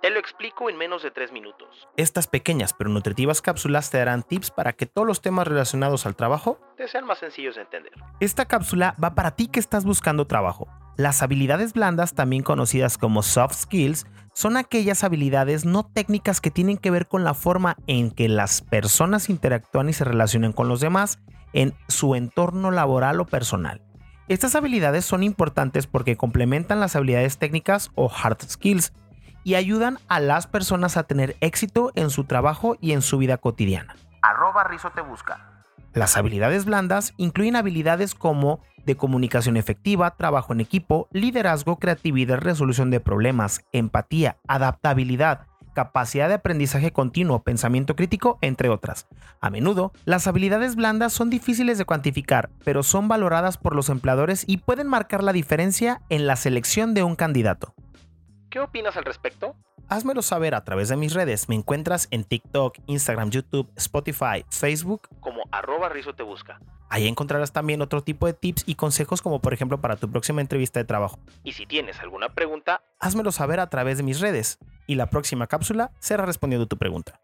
Te lo explico en menos de 3 minutos. Estas pequeñas pero nutritivas cápsulas te darán tips para que todos los temas relacionados al trabajo te sean más sencillos de entender. Esta cápsula va para ti que estás buscando trabajo. Las habilidades blandas, también conocidas como soft skills, son aquellas habilidades no técnicas que tienen que ver con la forma en que las personas interactúan y se relacionan con los demás en su entorno laboral o personal. Estas habilidades son importantes porque complementan las habilidades técnicas o hard skills y ayudan a las personas a tener éxito en su trabajo y en su vida cotidiana. Arroba Rizo te busca. Las habilidades blandas incluyen habilidades como de comunicación efectiva, trabajo en equipo, liderazgo, creatividad, resolución de problemas, empatía, adaptabilidad, capacidad de aprendizaje continuo, pensamiento crítico, entre otras. A menudo, las habilidades blandas son difíciles de cuantificar, pero son valoradas por los empleadores y pueden marcar la diferencia en la selección de un candidato. ¿Qué opinas al respecto? Házmelo saber a través de mis redes. Me encuentras en TikTok, Instagram, YouTube, Spotify, Facebook como arroba Rizo te busca. Ahí encontrarás también otro tipo de tips y consejos como por ejemplo para tu próxima entrevista de trabajo. Y si tienes alguna pregunta, házmelo saber a través de mis redes y la próxima cápsula será respondiendo tu pregunta.